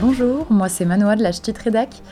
Bonjour, moi c'est Manoa de la Ch'tite Rédac.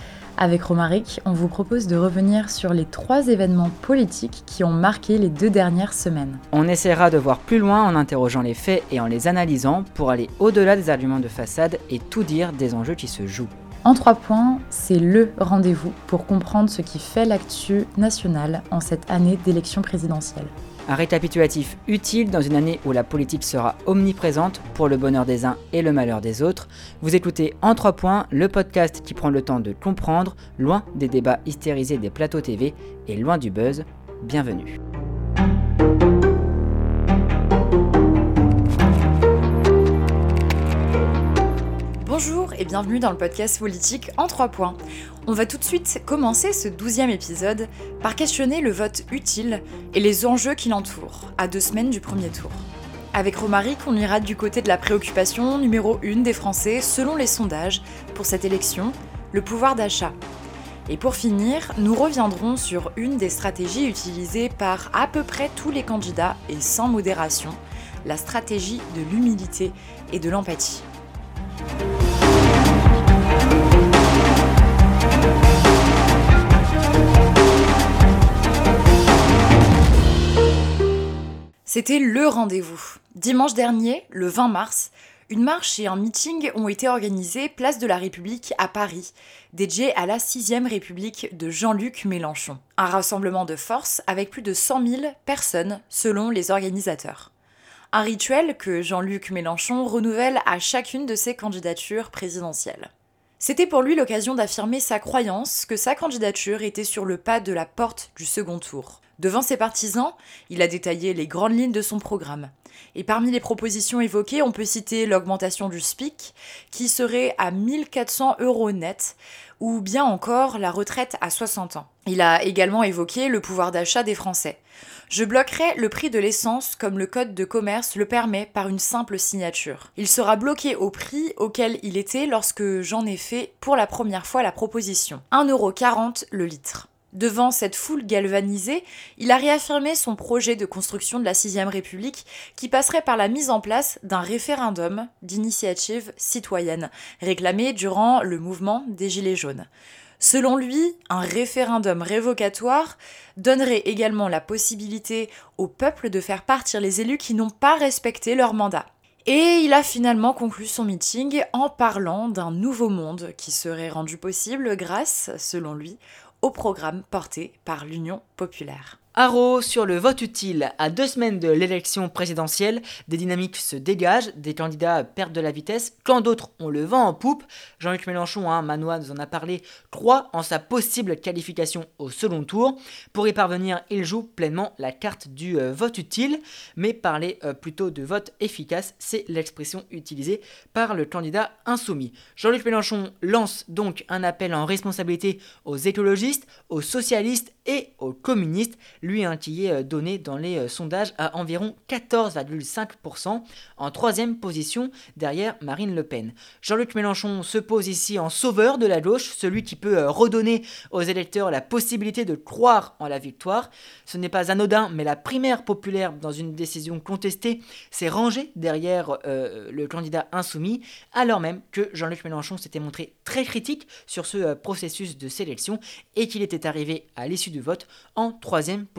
Avec Romaric, on vous propose de revenir sur les trois événements politiques qui ont marqué les deux dernières semaines. On essaiera de voir plus loin en interrogeant les faits et en les analysant pour aller au-delà des arguments de façade et tout dire des enjeux qui se jouent. En trois points, c'est le rendez-vous pour comprendre ce qui fait l'actu nationale en cette année d'élection présidentielle. Un récapitulatif utile dans une année où la politique sera omniprésente pour le bonheur des uns et le malheur des autres. Vous écoutez En 3 points, le podcast qui prend le temps de comprendre, loin des débats hystérisés des plateaux TV et loin du buzz. Bienvenue. Bonjour et bienvenue dans le podcast politique en 3 points. On va tout de suite commencer ce douzième épisode par questionner le vote utile et les enjeux qui l'entourent, à deux semaines du premier tour. Avec Romaric, on ira du côté de la préoccupation numéro 1 des Français selon les sondages pour cette élection, le pouvoir d'achat. Et pour finir, nous reviendrons sur une des stratégies utilisées par à peu près tous les candidats et sans modération, la stratégie de l'humilité et de l'empathie. C'était le rendez-vous. Dimanche dernier, le 20 mars, une marche et un meeting ont été organisés place de la République à Paris, dédiés à la 6ème République de Jean-Luc Mélenchon. Un rassemblement de force avec plus de 100 000 personnes selon les organisateurs. Un rituel que Jean-Luc Mélenchon renouvelle à chacune de ses candidatures présidentielles. C'était pour lui l'occasion d'affirmer sa croyance que sa candidature était sur le pas de la porte du second tour. Devant ses partisans, il a détaillé les grandes lignes de son programme. Et parmi les propositions évoquées, on peut citer l'augmentation du SPIC, qui serait à 1400 euros net, ou bien encore la retraite à 60 ans. Il a également évoqué le pouvoir d'achat des Français. Je bloquerai le prix de l'essence comme le code de commerce le permet par une simple signature. Il sera bloqué au prix auquel il était lorsque j'en ai fait pour la première fois la proposition. 1,40€ le litre. Devant cette foule galvanisée, il a réaffirmé son projet de construction de la Sixième République qui passerait par la mise en place d'un référendum d'initiative citoyenne, réclamé durant le mouvement des Gilets jaunes. Selon lui, un référendum révocatoire donnerait également la possibilité au peuple de faire partir les élus qui n'ont pas respecté leur mandat. Et il a finalement conclu son meeting en parlant d'un nouveau monde qui serait rendu possible grâce, selon lui, au programme porté par l'Union populaire. Haro sur le vote utile. À deux semaines de l'élection présidentielle, des dynamiques se dégagent, des candidats perdent de la vitesse, quand d'autres ont le vent en poupe. Jean-Luc Mélenchon, hein, Manois nous en a parlé, croit en sa possible qualification au second tour. Pour y parvenir, il joue pleinement la carte du euh, vote utile, mais parler euh, plutôt de vote efficace, c'est l'expression utilisée par le candidat insoumis. Jean-Luc Mélenchon lance donc un appel en responsabilité aux écologistes, aux socialistes et aux communistes lui qui est euh, donné dans les euh, sondages à environ 14,5% en troisième position derrière Marine Le Pen. Jean-Luc Mélenchon se pose ici en sauveur de la gauche, celui qui peut euh, redonner aux électeurs la possibilité de croire en la victoire. Ce n'est pas anodin, mais la primaire populaire dans une décision contestée s'est rangée derrière le candidat insoumis, alors même que Jean-Luc Mélenchon s'était montré très critique sur ce processus de sélection et qu'il était arrivé à l'issue du vote en troisième position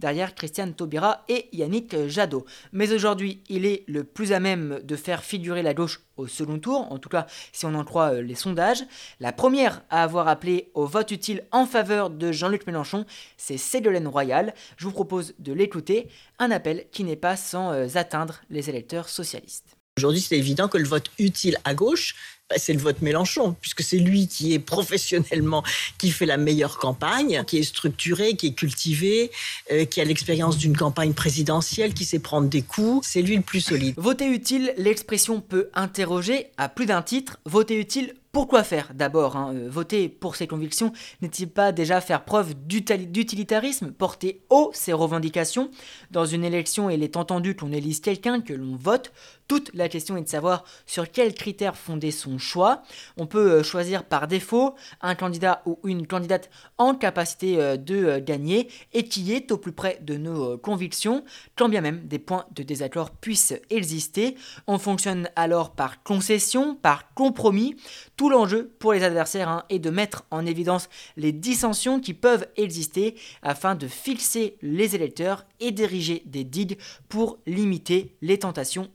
derrière Christiane Taubira et Yannick Jadot. Mais aujourd'hui, il est le plus à même de faire figurer la gauche au second tour, en tout cas si on en croit euh, les sondages. La première à avoir appelé au vote utile en faveur de Jean-Luc Mélenchon, c'est Ségolène Royal. Je vous propose de l'écouter, un appel qui n'est pas sans euh, atteindre les électeurs socialistes. Aujourd'hui, c'est évident que le vote utile à gauche, c'est le vote Mélenchon, puisque c'est lui qui est professionnellement, qui fait la meilleure campagne, qui est structuré, qui est cultivé, euh, qui a l'expérience d'une campagne présidentielle, qui sait prendre des coups. C'est lui le plus solide. Voter utile, l'expression peut interroger à plus d'un titre. Voter utile Pourquoi faire d'abord hein, euh, Voter pour ses convictions n'est-il pas déjà faire preuve d'utilitarisme, porter haut ses revendications? Dans une élection, il est entendu qu'on élise quelqu'un, que l'on vote. Toute la question est de savoir sur quels critères fonder son choix. On peut euh, choisir par défaut un candidat ou une candidate en capacité euh, de gagner et qui est au plus près de nos convictions, quand bien même des points de désaccord puissent exister. On fonctionne alors par concession, par compromis tout l'enjeu pour les adversaires hein, est de mettre en évidence les dissensions qui peuvent exister afin de fixer les électeurs et diriger des digues pour limiter les tentations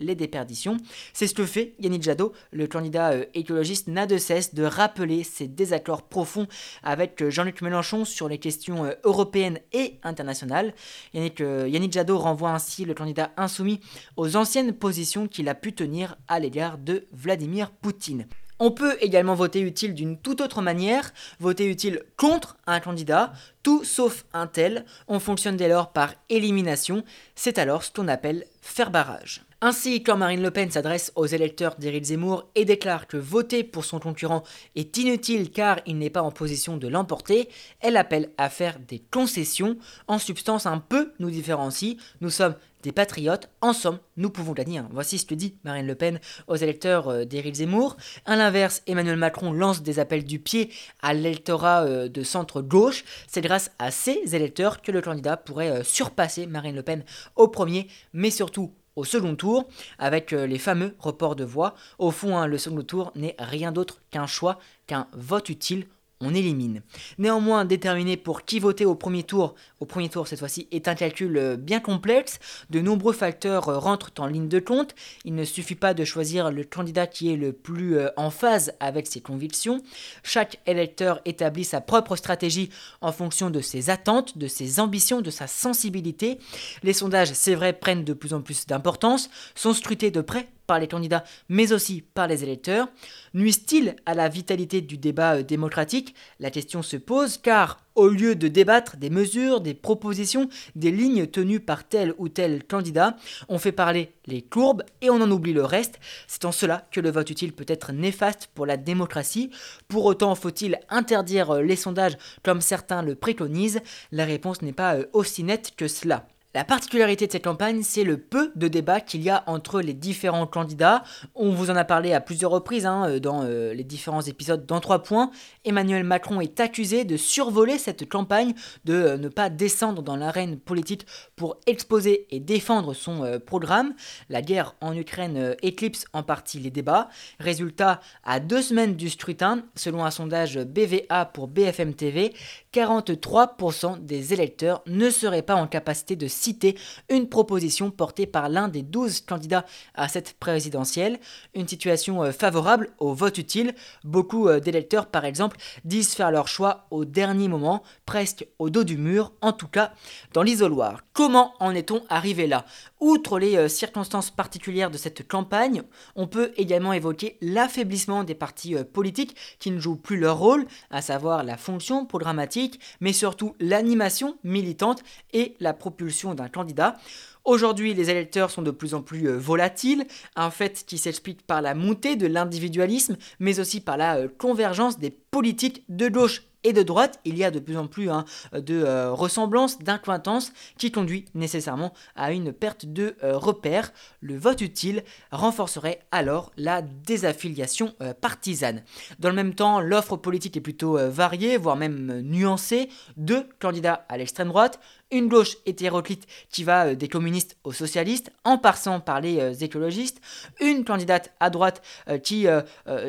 les déperditions. C'est ce que fait Yannick Jadot, le candidat euh, écologiste n'a de cesse de rappeler ses désaccords profonds avec euh, Jean-Luc Mélenchon sur les questions euh, européennes et internationales. Yannick, Yannick Jadot renvoie ainsi le candidat insoumis aux anciennes positions qu'il a pu tenir à l'égard de Vladimir Poutine. On peut également voter utile d'une toute autre manière, voter utile contre un candidat, tout sauf un tel. On fonctionne dès lors par élimination, c'est alors ce qu'on appelle faire barrage. Ainsi, quand Marine Le Pen s'adresse aux électeurs d'Éric Zemmour et déclare que voter pour son concurrent est inutile car il n'est pas en position de l'emporter, elle appelle à faire des concessions. En substance, un peu nous différencie. Nous sommes des patriotes, en somme, nous pouvons gagner. Voici ce que dit Marine Le Pen aux électeurs euh, d'Éric Zemmour. À l'inverse, Emmanuel Macron lance des appels du pied à l'électorat euh, de centre-gauche. C'est grâce à ces électeurs que le candidat pourrait euh, surpasser Marine Le Pen au premier, mais surtout au second tour, avec euh, les fameux reports de voix. Au fond, hein, le second tour n'est rien d'autre qu'un choix, qu'un vote utile on élimine. Néanmoins, déterminer pour qui voter au premier tour, au premier tour cette fois-ci, est un calcul euh, bien complexe. De nombreux facteurs euh, rentrent en ligne de compte. Il ne suffit pas de choisir le candidat qui est le plus euh, en phase avec ses convictions. Chaque électeur établit sa propre stratégie en fonction de ses attentes, de ses ambitions, de sa sensibilité. Les sondages, c'est vrai, prennent de plus en plus d'importance, sont scrutés de près par les candidats, mais aussi par les électeurs Nuisent-ils à la vitalité du débat euh, démocratique? La question se pose car, au lieu de débattre des mesures, des propositions, des lignes tenues par tel ou tel candidat, on fait parler les courbes et on en oublie le reste. C'est en cela que le vote utile peut être néfaste pour la démocratie. Pour autant, faut-il interdire euh, les sondages comme certains le préconisent? La réponse n'est pas euh, aussi nette que cela. La particularité de cette campagne, c'est le peu de débat qu'il y a entre les différents candidats. On vous en a parlé à plusieurs reprises hein, euh, dans euh, les différents épisodes dans trois points. Emmanuel Macron est accusé de survoler cette campagne, de euh, ne pas descendre dans l'arène politique pour exposer et défendre son programme. La guerre en Ukraine éclipse en partie les débats. Résultat, à deux semaines du scrutin, selon un sondage BVA pour BFM TV, 43% des électeurs ne seraient pas en capacité de citer une proposition portée par l'un des 12 candidats à cette présidentielle, une situation euh, favorable au vote utile. Beaucoup euh, d'électeurs, par exemple, disent faire leur choix au dernier moment, presque au dos du mur, en tout cas dans l'isoloir. Comment en est-on arrivé là? Outre les euh, circonstances particulières de cette campagne, on peut également évoquer l'affaiblissement des partis politiques qui ne jouent plus leur rôle, à savoir la fonction programmatique, mais surtout l'animation militante et la propulsion d'un candidat. Aujourd'hui, les électeurs sont de plus en plus euh, volatiles, un fait qui s'explique par la montée de l'individualisme, mais aussi par la euh, convergence des politiques de gauche et de droite, il y a de plus en plus hein, de euh, ressemblances, d'incointances qui conduit nécessairement à une perte de euh, repères. Le vote utile renforcerait alors la désaffiliation euh, partisane. Dans le même temps, l'offre politique est plutôt variée, voire même nuancée. Deux candidats à l'extrême droite, une gauche hétéroclite qui va des communistes aux socialistes, en passant par les écologistes, une candidate à droite qui,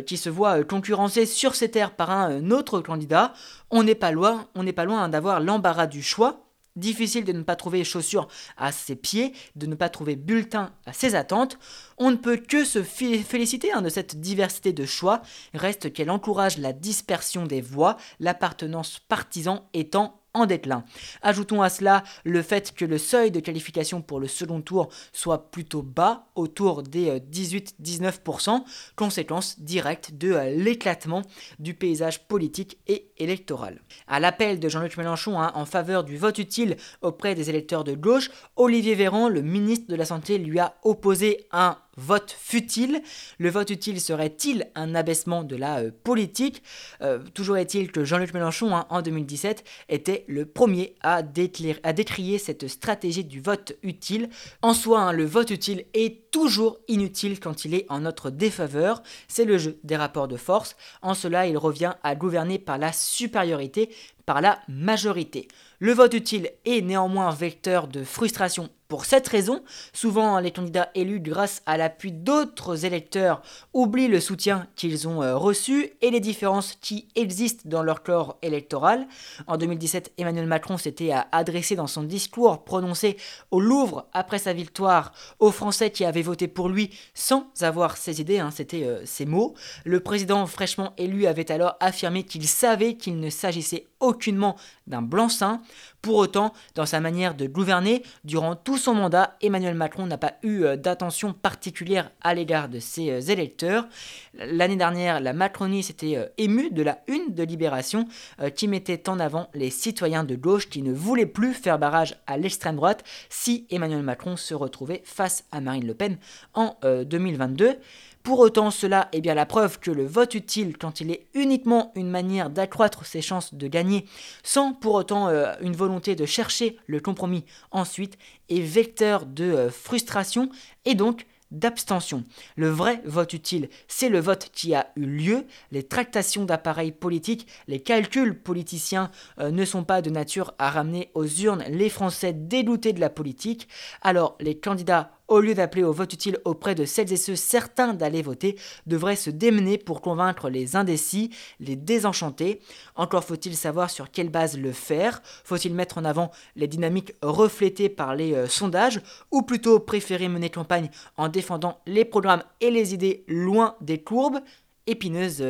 qui se voit concurrencée sur ses terres par un autre candidat, on n'est pas loin, on n'est pas loin d'avoir l'embarras du choix. Difficile de ne pas trouver chaussures à ses pieds, de ne pas trouver bulletin à ses attentes. On ne peut que se féliciter hein, de cette diversité de choix. Reste qu'elle encourage la dispersion des voix, l'appartenance partisan étant en déclin. Ajoutons à cela le fait que le seuil de qualification pour le second tour soit plutôt bas, autour des 18-19%, euh, conséquence directe de euh, l'éclatement du paysage politique et électoral. À l'appel de Jean-Luc Mélenchon hein, en faveur du vote utile auprès des électeurs de gauche, Olivier Véran, le ministre de la Santé, lui a opposé un vote futile. Le vote utile serait-il un abaissement de la euh, politique? Euh, Toujours est-il que Jean-Luc Mélenchon, hein, en 2017, était le premier à, à, décrier cette stratégie du vote utile. En soi, hein, le vote utile est toujours inutile quand il est en notre défaveur. C'est le jeu des rapports de force. En cela, il revient à gouverner par la supériorité, par la majorité. Le vote utile est néanmoins vecteur de frustration pour cette raison, souvent les candidats élus grâce à l'appui d'autres électeurs oublient le soutien qu'ils ont euh, reçu et les différences qui existent dans leur corps électoral. En 2017, Emmanuel Macron s'était adressé dans son discours prononcé au Louvre après sa victoire aux Français qui avaient voté pour lui sans avoir ses idées, hein, c'était euh, ses mots. Le président fraîchement élu avait alors affirmé qu'il savait qu'il ne s'agissait aucunement d'un blanc-seing. Pour autant, dans sa manière de gouverner, durant tout son mandat, Emmanuel Macron n'a pas eu euh, d'attention particulière à l'égard de ses euh, électeurs. L'année dernière, la Macronie s'était euh, émue de la une de Libération qui mettait en avant les citoyens de gauche qui ne voulaient plus faire barrage à l'extrême droite si Emmanuel Macron se retrouvait face à Marine Le Pen en 2022. Pour autant, cela est bien la preuve que le vote utile, quand il est uniquement une manière d'accroître ses chances de gagner, sans pour autant euh, une volonté de chercher le compromis ensuite, est vecteur de euh, frustration et donc d'abstention. Le vrai vote utile, c'est le vote qui a eu lieu. Les tractations d'appareils politiques, les calculs politiciens euh, ne sont pas de nature à ramener aux urnes les Français dégoûtés de la politique. Alors les candidats au lieu d'appeler au vote utile auprès de celles et ceux certains d'aller voter, devraient se démener pour convaincre les indécis, les désenchantés. Encore faut-il savoir sur quelle base le faire. Faut-il mettre en avant les dynamiques reflétées par les euh, sondages, ou plutôt préférer mener campagne en défendant les programmes et les idées loin des courbes? Épineuse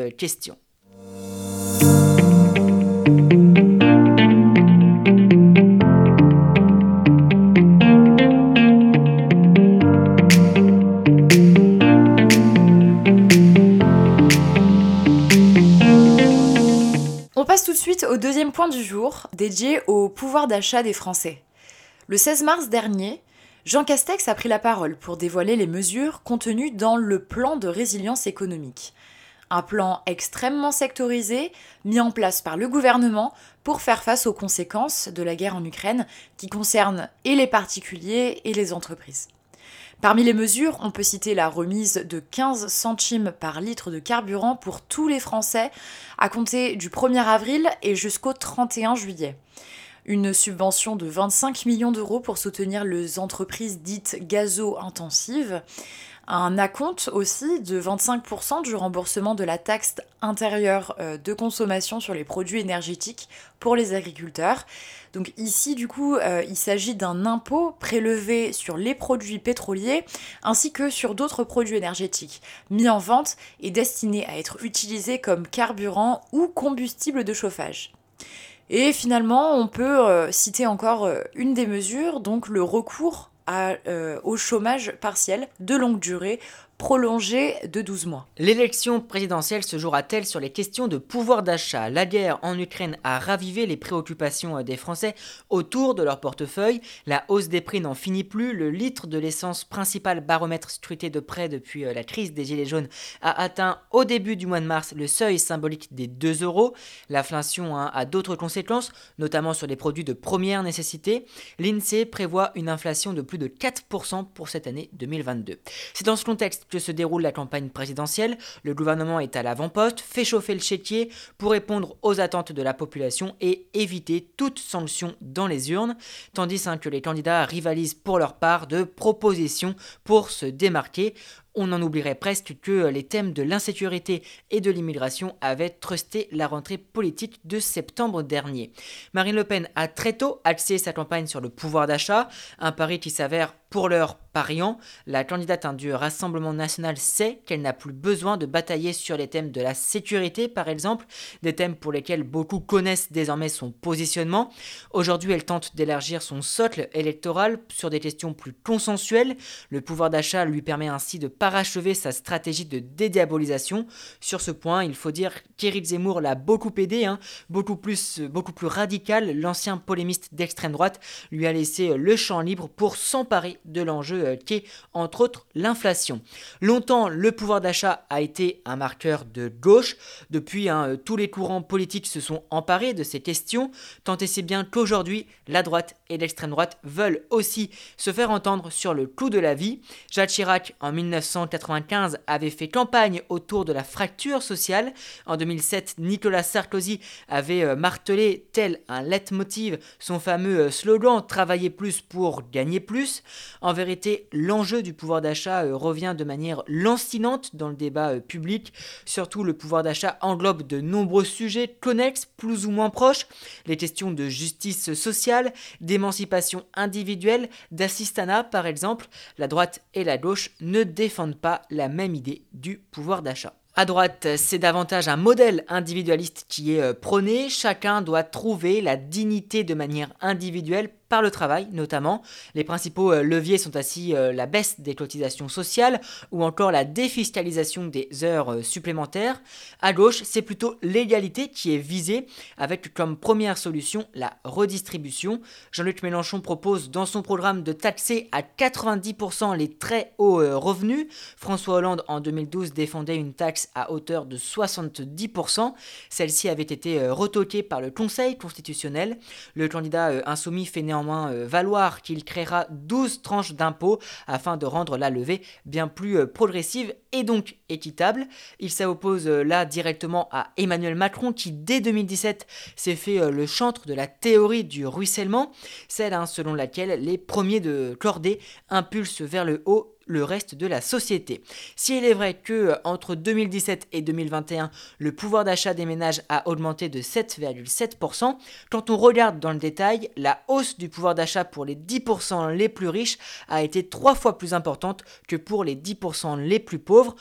euh, question. au deuxième point du jour, dédié au pouvoir d'achat des Français. Le 16 mars dernier, Jean Castex a pris la parole pour dévoiler les mesures contenues dans le plan de résilience économique. Un plan extrêmement sectorisé, mis en place par le gouvernement pour faire face aux conséquences de la guerre en Ukraine qui concernent et les particuliers et les entreprises. Parmi les mesures, on peut citer la remise de 15 centimes par litre de carburant pour tous les Français à compter du 1er avril et jusqu'au 31 juillet. Une subvention de 25 millions d'euros pour soutenir les entreprises dites gazo-intensives un acompte aussi de 25% du remboursement de la taxe intérieure euh, de consommation sur les produits énergétiques pour les agriculteurs. Donc ici, du coup, euh, il s'agit d'un impôt prélevé sur les produits pétroliers ainsi que sur d'autres produits énergétiques mis en vente et destinés à être utilisés comme carburant ou combustible de chauffage. Et finalement, on peut euh, citer encore une des mesures, donc le recours euh, au chômage partiel de longue durée prolongée de 12 mois. L'élection présidentielle se jouera-t-elle sur les questions de pouvoir d'achat? La guerre en Ukraine a ravivé les préoccupations euh, des Français autour de leur portefeuille. La hausse des prix n'en finit plus. Le litre de l'essence, principal baromètre scruté de près depuis euh, la crise des Gilets jaunes, a atteint au début du mois de mars le seuil symbolique des 2 euros. L'inflation hein, a d'autres conséquences, notamment sur les produits de première nécessité. L'INSEE prévoit une inflation de plus de 4% pour cette année 2022. C'est dans ce contexte que se déroule la campagne présidentielle, le gouvernement est à l'avant-poste, fait chauffer le chéquier pour répondre aux attentes de la population et éviter toute sanction dans les urnes, tandis hein, que les candidats rivalisent pour leur part de propositions pour se démarquer. On en oublierait presque que les thèmes de l'insécurité et de l'immigration avaient trusté la rentrée politique de septembre dernier. Marine Le Pen a très tôt axé sa campagne sur le pouvoir d'achat, un pari qui s'avère pour l'heure pariant, la candidate du Rassemblement national sait qu'elle n'a plus besoin de batailler sur les thèmes de la sécurité, par exemple, des thèmes pour lesquels beaucoup connaissent désormais son positionnement. Aujourd'hui, elle tente d'élargir son socle électoral sur des questions plus consensuelles. Le pouvoir d'achat lui permet ainsi de parachever sa stratégie de dédiabolisation. Sur ce point, il faut dire qu'Éric Zemmour l'a beaucoup aidé, hein, beaucoup, plus, beaucoup plus radical. L'ancien polémiste d'extrême droite lui a laissé le champ libre pour s'emparer de l'enjeu enjeu qui est entre autres l'inflation. Longtemps, le pouvoir d'achat a été un marqueur de gauche. Depuis, hein, tous les courants politiques se sont emparés de ces questions, tant et c'est bien qu'aujourd'hui, la droite et l'extrême droite veulent aussi se faire entendre sur le coût de la vie. Jacques Chirac, en 1995, avait fait campagne autour de la fracture sociale. En 2007, Nicolas Sarkozy avait euh, martelé, tel un leitmotiv, son fameux euh, slogan Travailler plus pour gagner plus. En vérité, l'enjeu du pouvoir d'achat euh, revient de manière lancinante dans le débat public. Surtout, le pouvoir d'achat englobe de nombreux sujets connexes, plus ou moins proches. Les questions de justice sociale, d'émancipation individuelle, d'assistanat par exemple. La droite et la gauche ne défendent pas la même idée du pouvoir d'achat. À droite, c'est davantage un modèle individualiste qui est euh, prôné. Chacun doit trouver la dignité de manière individuelle par le travail notamment. Les principaux euh, leviers sont ainsi euh, la baisse des cotisations sociales ou encore la défiscalisation des heures euh, supplémentaires. À gauche, c'est plutôt l'égalité qui est visée avec comme première solution la redistribution. Jean-Luc Mélenchon propose dans son programme de taxer à 90% les très hauts revenus. François Hollande en 2012 défendait une taxe à hauteur de 70%. Celle-ci avait été retoquée par le Conseil constitutionnel. Le candidat insoumis fait néanmoins euh, valoir qu'il créera 12 tranches d'impôts afin de rendre la levée bien plus euh, progressive et donc équitable. Il s'oppose euh, là directement à Emmanuel Macron qui dès 2017 s'est fait le chantre de la théorie du ruissellement, celle hein, selon laquelle les premiers de cordée impulsent vers le haut le reste de la société. Si il est vrai que euh, entre 2017 et 2021, le pouvoir d'achat des ménages a augmenté de 7,7%, quand on regarde dans le détail, la hausse du pouvoir d'achat pour les 10% les plus riches a été trois fois plus importante que pour les 10% les plus pauvres.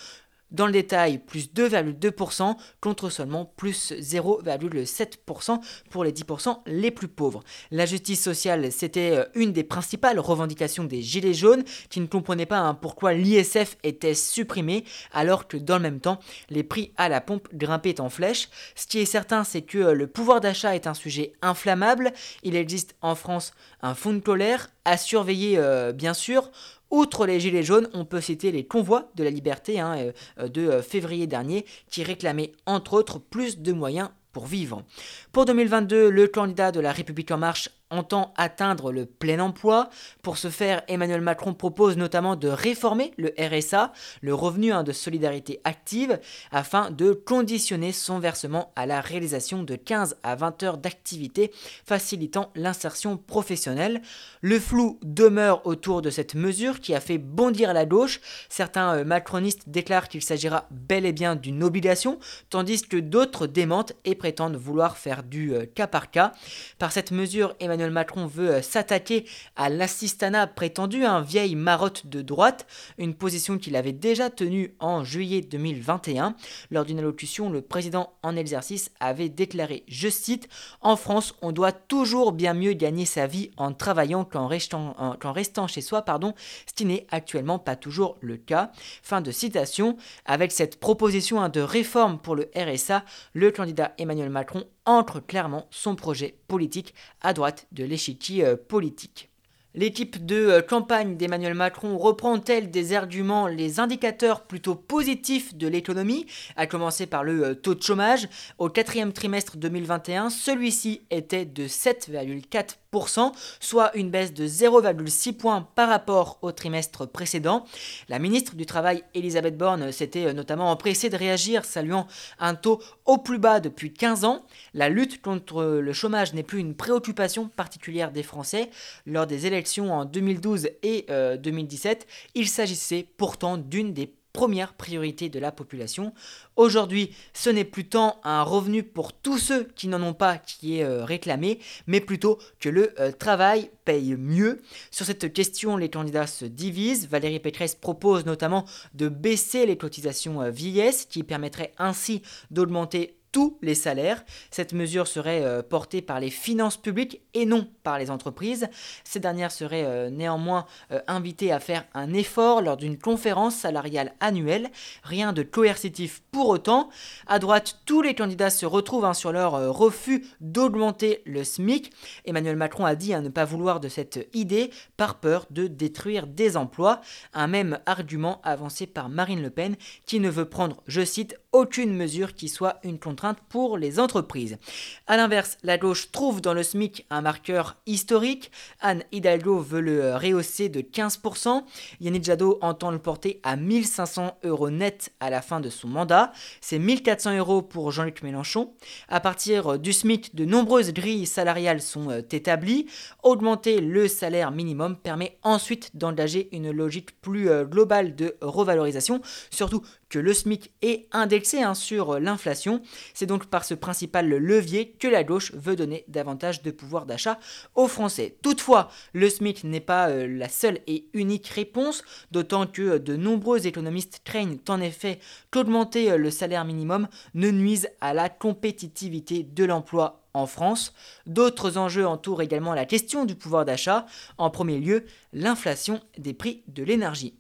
Dans le détail, plus 2,2% contre seulement plus 0,7% pour les 10% les plus pauvres. La justice sociale, c'était euh, une des principales revendications des Gilets jaunes qui ne comprenaient pas hein, pourquoi l'ISF était supprimé alors que dans le même temps, les prix à la pompe grimpaient en flèche. Ce qui est certain, c'est que euh, le pouvoir d'achat est un sujet inflammable. Il existe en France un fonds de colère à surveiller euh, bien sûr. Outre les Gilets jaunes, on peut citer les convois de la liberté hein, euh, euh, de euh, février dernier qui réclamaient entre autres plus de moyens pour vivre. Pour 2022, le candidat de la République en marche entend atteindre le plein emploi. Pour ce faire, Emmanuel Macron propose notamment de réformer le RSA, le revenu hein, de solidarité active, afin de conditionner son versement à la réalisation de 15 à 20 heures d'activité, facilitant l'insertion professionnelle. Le flou demeure autour de cette mesure qui a fait bondir la gauche. Certains euh, macronistes déclarent qu'il s'agira bel et bien d'une obligation, tandis que d'autres démentent et prétendent vouloir faire du euh, cas par cas. Par cette mesure, Emmanuel Macron veut euh, s'attaquer à l'assistanat prétendu, un vieille marotte de droite, une position qu'il avait déjà tenue en juillet 2021. Lors d'une allocution, le président en exercice avait déclaré, je cite, En France, on doit toujours bien mieux gagner sa vie en travaillant qu'en restant, restant, chez soi, pardon, ce qui n'est actuellement pas toujours le cas. Fin de citation. Avec cette proposition hein, de réforme pour le RSA, le candidat Emmanuel Macron entre clairement son projet politique à droite de l'échiquier euh, politique. L'équipe de euh, campagne d'Emmanuel Macron reprend-elle des arguments les indicateurs plutôt positifs de l'économie, à commencer par le euh, taux de chômage? Au quatrième trimestre 2021, celui-ci était de 7,4% soit une baisse de 0,6 points par rapport au trimestre précédent. La ministre du Travail, Elisabeth Borne, s'était notamment empressée de réagir, saluant un taux au plus bas depuis 15 ans. La lutte contre le chômage n'est plus une préoccupation particulière des Français. Lors des élections en 2012 et 2017, euh, il s'agissait pourtant d'une des première priorité de la population. Aujourd'hui, ce n'est plus tant un revenu pour tous ceux qui n'en ont pas qui est euh, réclamé, mais plutôt que le euh, travail paye mieux. Sur cette question, les candidats se divisent. Valérie Pécresse propose notamment de baisser les cotisations vieillesse, qui permettrait ainsi d'augmenter tous les salaires. Cette mesure serait euh, portée par les finances publiques et non par les entreprises. Ces dernières seraient euh, néanmoins euh, invitées à faire un effort lors d'une conférence salariale annuelle. Rien de coercitif pour autant. À droite, tous les candidats se retrouvent hein, sur leur refus d'augmenter le SMIC. Emmanuel Macron a dit à ne pas vouloir de cette idée par peur de détruire des emplois. Un même argument avancé par Marine Le Pen qui ne veut prendre, je cite, aucune mesure qui soit une contrainte pour les entreprises. A l'inverse, la gauche trouve dans le SMIC un marqueur historique. Anne Hidalgo veut le rehausser de 15%. Yannick Jadot entend le porter à 1500 euros net à la fin de son mandat. C'est 1400 euros pour Jean-Luc Mélenchon. À partir du SMIC, de nombreuses grilles salariales sont euh, établies. Augmenter le salaire minimum permet ensuite d'engager une logique plus euh, globale de revalorisation, surtout le SMIC est indexé hein, sur l'inflation. C'est donc par ce principal levier que la gauche veut donner davantage de pouvoir d'achat aux Français. Toutefois, le SMIC n'est pas euh, la seule et unique réponse, d'autant que de nombreux économistes craignent en effet qu'augmenter euh, le salaire minimum ne nuise à la compétitivité de l'emploi en France. D'autres enjeux entourent également la question du pouvoir d'achat, en premier lieu l'inflation des prix de l'énergie.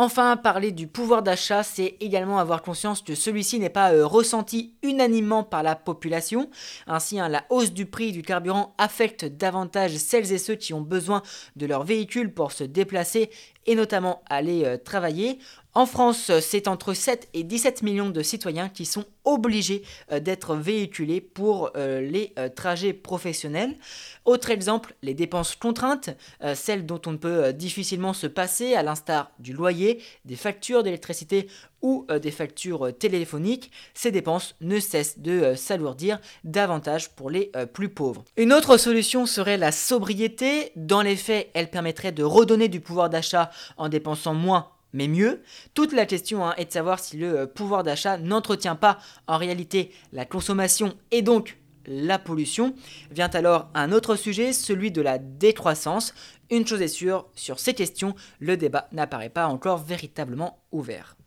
Enfin, parler du pouvoir d'achat, c'est également avoir conscience que celui-ci n'est pas euh, ressenti unanimement par la population. Ainsi, hein, la hausse du prix du carburant affecte davantage celles et ceux qui ont besoin de leur véhicule pour se déplacer et notamment aller euh, travailler. En France, c'est entre 7 et 17 millions de citoyens qui sont obligés euh, d'être véhiculés pour euh, les trajets professionnels. Autre exemple, les dépenses contraintes, celles dont on ne peut difficilement se passer, à l'instar du loyer, des factures d'électricité ou des factures téléphoniques, ces dépenses ne cessent de s'alourdir davantage pour les plus pauvres. Une autre solution serait la sobriété. Dans les faits, elle permettrait de redonner du pouvoir d'achat en dépensant moins mais mieux. Toute la question hein, est de savoir si le euh, pouvoir d'achat n'entretient pas en réalité la consommation et donc la pollution. Vient alors un autre sujet, celui de la décroissance. Une chose est sûre, sur ces questions, le débat n'apparaît pas encore véritablement ouvert.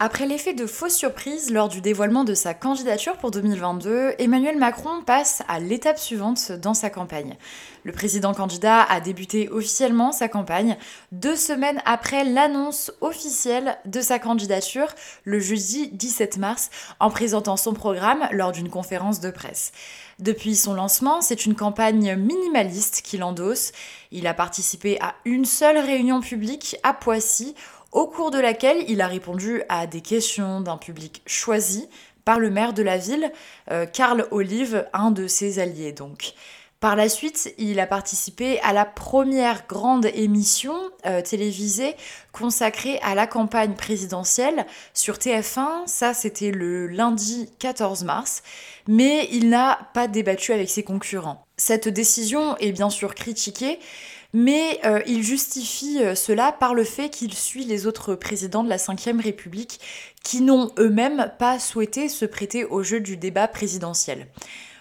Après l'effet de fausse surprise lors du dévoilement de sa candidature pour 2022, Emmanuel Macron passe à l'étape suivante dans sa campagne. Le président candidat a débuté officiellement sa campagne deux semaines après l'annonce officielle de sa candidature le jeudi 17 mars en présentant son programme lors d'une conférence de presse. Depuis son lancement, c'est une campagne minimaliste qu'il endosse. Il a participé à une seule réunion publique à Poissy au cours de laquelle il a répondu à des questions d'un public choisi par le maire de la ville, euh, Karl Olive, un de ses alliés donc. Par la suite, il a participé à la première grande émission euh, télévisée consacrée à la campagne présidentielle sur TF1. Ça, c'était le lundi 14 mars. Mais il n'a pas débattu avec ses concurrents. Cette décision est bien sûr critiquée, mais euh, il justifie euh, cela par le fait qu'il suit les autres présidents de la Ve République qui n'ont eux-mêmes pas souhaité se prêter au jeu du débat présidentiel.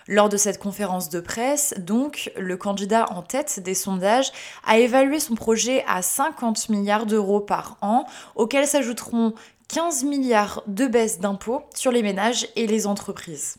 Lors de cette conférence de presse, donc, le candidat en tête des sondages a évalué son projet à 50 milliards d'euros par an, auxquels s'ajouteront 15 milliards de baisse d'impôts sur les ménages et les entreprises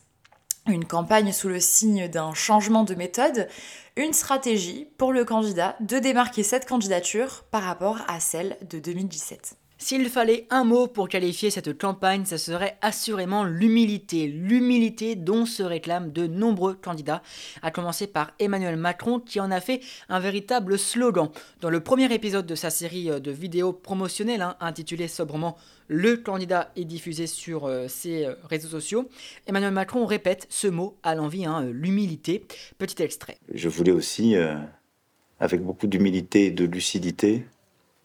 une campagne sous le signe d'un changement de méthode, une stratégie pour le candidat de démarquer cette candidature par rapport à celle de 2017. S'il fallait un mot pour qualifier cette campagne, ce serait assurément l'humilité. L'humilité dont se réclament de nombreux candidats, à commencer par Emmanuel Macron qui en a fait un véritable slogan. Dans le premier épisode de sa série euh, de vidéos promotionnelles, hein, intitulée sobrement Le candidat est diffusé sur euh, ses euh, réseaux sociaux, Emmanuel Macron répète ce mot à l'envie, hein, l'humilité. Petit extrait. Je voulais aussi, avec beaucoup d'humilité et de lucidité,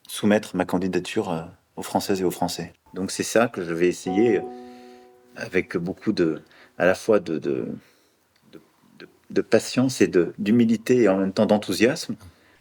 soumettre ma candidature aux Françaises et aux Français. Donc c'est ça que je vais essayer avec beaucoup de, à la fois de, de, de patience et d'humilité et en même temps d'enthousiasme.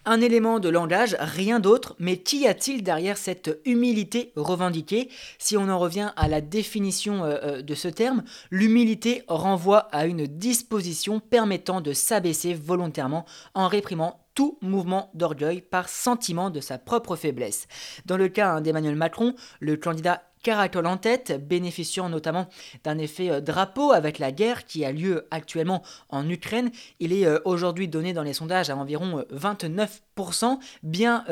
Un élément de langage, rien d'autre, mais qu'y a-t-il derrière cette humilité revendiquée? Si on en revient à la définition euh, euh, de ce terme, l'humilité renvoie à une disposition permettant de s'abaisser volontairement en réprimant tout mouvement d'orgueil par sentiment de sa propre faiblesse. Dans le cas d'Emmanuel Macron, le candidat caracole en tête, bénéficiant notamment d'un effet euh, drapeau avec la guerre qui a lieu actuellement en Ukraine. Il est euh, aujourd'hui donné dans les sondages à environ 29%, euh, bien,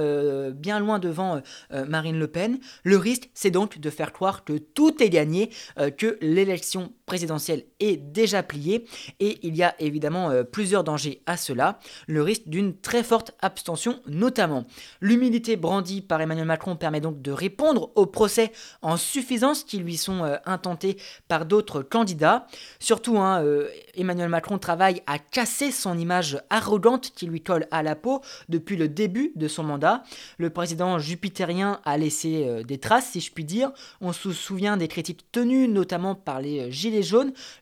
bien loin devant Marine Le Pen. Le risque, c'est donc de faire croire que tout est gagné, que l'élection présidentielle est déjà pliée, et il y a évidemment plusieurs dangers à cela. Le risque d'une très forte abstention notamment. L'humilité brandie par Emmanuel Macron permet donc de répondre au procès en suffisance qui lui sont euh, intentés par d'autres candidats. Surtout, hein, euh, Emmanuel Macron travaille à casser son image arrogante qui lui colle à la peau depuis le début de son mandat. Le président jupitérien a laissé euh, des traces, si je puis dire. On se souvient des critiques tenues, notamment par les Gilets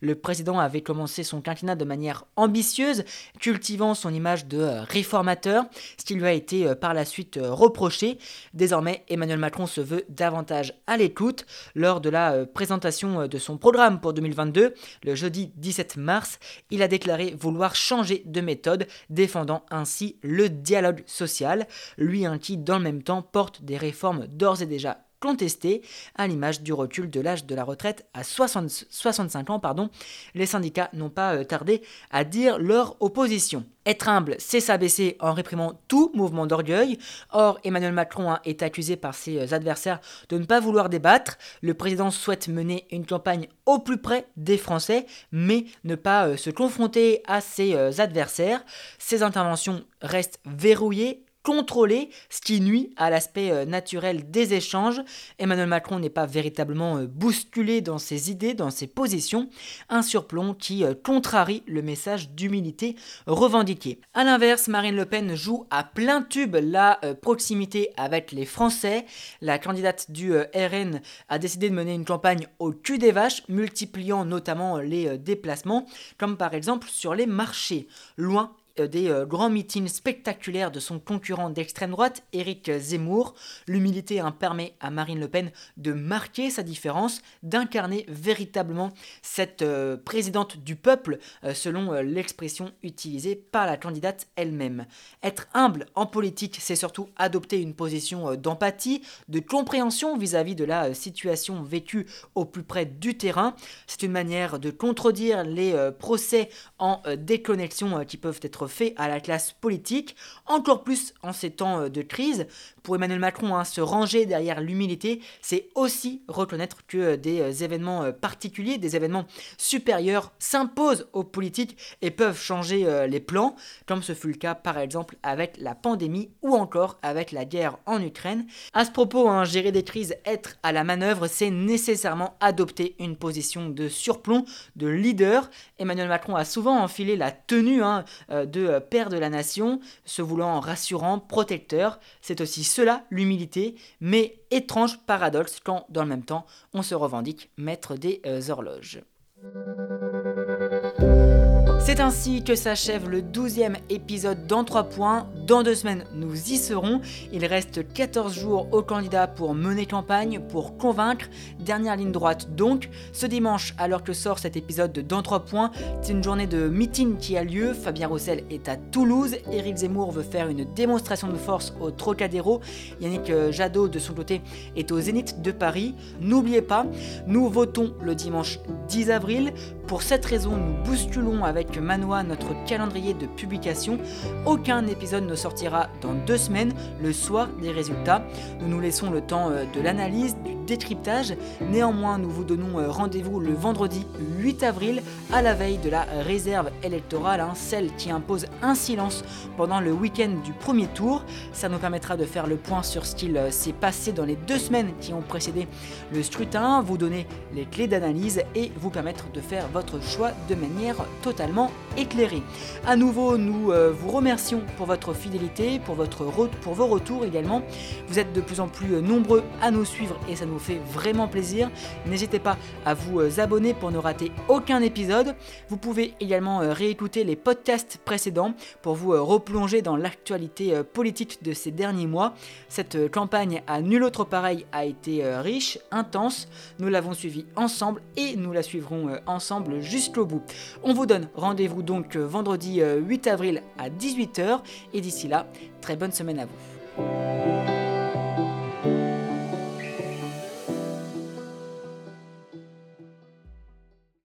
Le président avait commencé son quinquennat de manière ambitieuse, cultivant son image de réformateur, ce qui lui a été par la suite reproché. Désormais, Emmanuel Macron se veut davantage à l'écoute. Lors de la euh, présentation euh, de son programme pour 2022, le jeudi 17 mars, il a déclaré vouloir changer de méthode, défendant ainsi le dialogue social, lui hein, qui dans le même temps porte des réformes d'ores et déjà contestées, à l'image du recul de l'âge de la retraite à 65 ans. Pardon. Les syndicats n'ont pas euh, tardé à dire leur opposition. Être humble, c'est s'abaisser en réprimant tout mouvement d'orgueil. Or, Emmanuel Macron hein, est accusé par ses euh, adversaires de ne pas vouloir débattre. Le président souhaite mener une campagne au plus près des Français, mais ne pas euh, se confronter à ses adversaires. Ses interventions restent verrouillées contrôler, ce qui nuit à l'aspect euh, naturel des échanges. Emmanuel Macron n'est pas véritablement euh, bousculé dans ses idées, dans ses positions, un surplomb qui euh, contrarie le message d'humilité revendiqué. A l'inverse, Marine Le Pen joue à plein tube la proximité avec les Français. La candidate du RN a décidé de mener une campagne au cul des vaches, multipliant notamment les déplacements, comme par exemple sur les marchés. Loin des euh, grands meetings spectaculaires de son concurrent d'extrême droite, Éric Zemmour. L'humilité permet à Marine Le Pen de marquer sa différence, d'incarner véritablement cette euh, présidente du peuple, selon l'expression utilisée par la candidate elle-même. Être humble en politique, c'est surtout adopter une position d'empathie, de compréhension vis-à-vis de la situation vécue au plus près du terrain. C'est une manière de contredire les procès en déconnexion qui peuvent être fait à la classe politique, encore plus en ces temps euh, de crise. Pour Emmanuel Macron, hein, se ranger derrière l'humilité, c'est aussi reconnaître que euh, des euh, événements particuliers, des événements supérieurs s'imposent aux politiques et peuvent changer les plans, comme ce fut le cas par exemple avec la pandémie ou encore avec la guerre en Ukraine. À ce propos, hein, gérer des crises, être à la manœuvre, c'est nécessairement adopter une position de surplomb, de leader. Emmanuel Macron a souvent enfilé la tenue hein, de euh, père de la nation, se voulant rassurant, protecteur. C'est aussi cela l'humilité, mais étrange paradoxe quand dans le même temps on se revendique maître des euh, horloges. C'est ainsi que s'achève le 12e épisode dans 3 points. Dans deux semaines, nous y serons. Il reste 14 jours aux candidats pour mener campagne, pour convaincre. Dernière ligne droite donc. Ce dimanche, alors que sort cet épisode de Dans 3 points, c'est une journée de meeting qui a lieu. Fabien Roussel est à Toulouse. Éric Zemmour veut faire une démonstration de force au Trocadéro. Yannick Jadot, de son côté, est au Zénith de Paris. N'oubliez pas, nous votons le dimanche 10 avril. Pour cette raison, nous bousculons avec Manoa notre calendrier de publication. Aucun épisode ne sortira dans deux semaines, le soir des résultats. Nous nous laissons le temps euh, de l'analyse, du décryptage. Néanmoins, nous vous donnons euh, rendez-vous le vendredi 8 avril, à la veille de la réserve électorale, hein, celle qui impose un silence pendant le week-end du premier tour. Ça nous permettra de faire le point sur ce qu'il euh, s'est passé dans les deux semaines qui ont précédé le scrutin, vous donner les clés d'analyse et vous permettre de faire votre choix de manière totalement éclairée. À nouveau, nous euh, vous remercions pour votre fidélité, pour, votre pour vos retours également. Vous êtes de plus en plus nombreux à nous suivre et ça nous fait vraiment plaisir. N'hésitez pas à vous euh, abonner pour ne rater aucun épisode. Vous pouvez également euh, réécouter les podcasts précédents pour vous replonger dans l'actualité politique de ces derniers mois. Cette campagne à nul autre pareil a été riche, intense. Nous l'avons suivi ensemble et nous la suivrons ensemble jusqu'au bout. On vous donne rendez-vous donc vendredi 8 avril à 18h et d'ici là, très bonne semaine à vous.